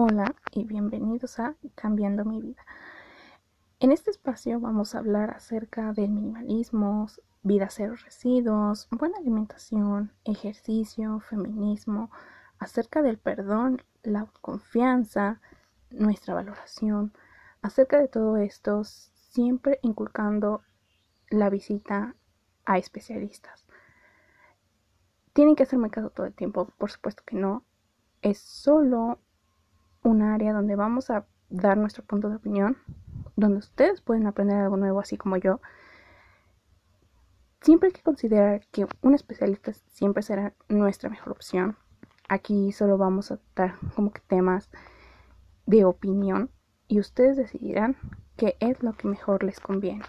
Hola y bienvenidos a Cambiando mi vida. En este espacio vamos a hablar acerca del minimalismo, vida cero residuos, buena alimentación, ejercicio, feminismo, acerca del perdón, la confianza, nuestra valoración, acerca de todo esto, siempre inculcando la visita a especialistas. ¿Tienen que hacerme caso todo el tiempo? Por supuesto que no. Es solo un área donde vamos a dar nuestro punto de opinión, donde ustedes pueden aprender algo nuevo así como yo. Siempre hay que considerar que un especialista siempre será nuestra mejor opción. Aquí solo vamos a dar como que temas de opinión y ustedes decidirán qué es lo que mejor les conviene.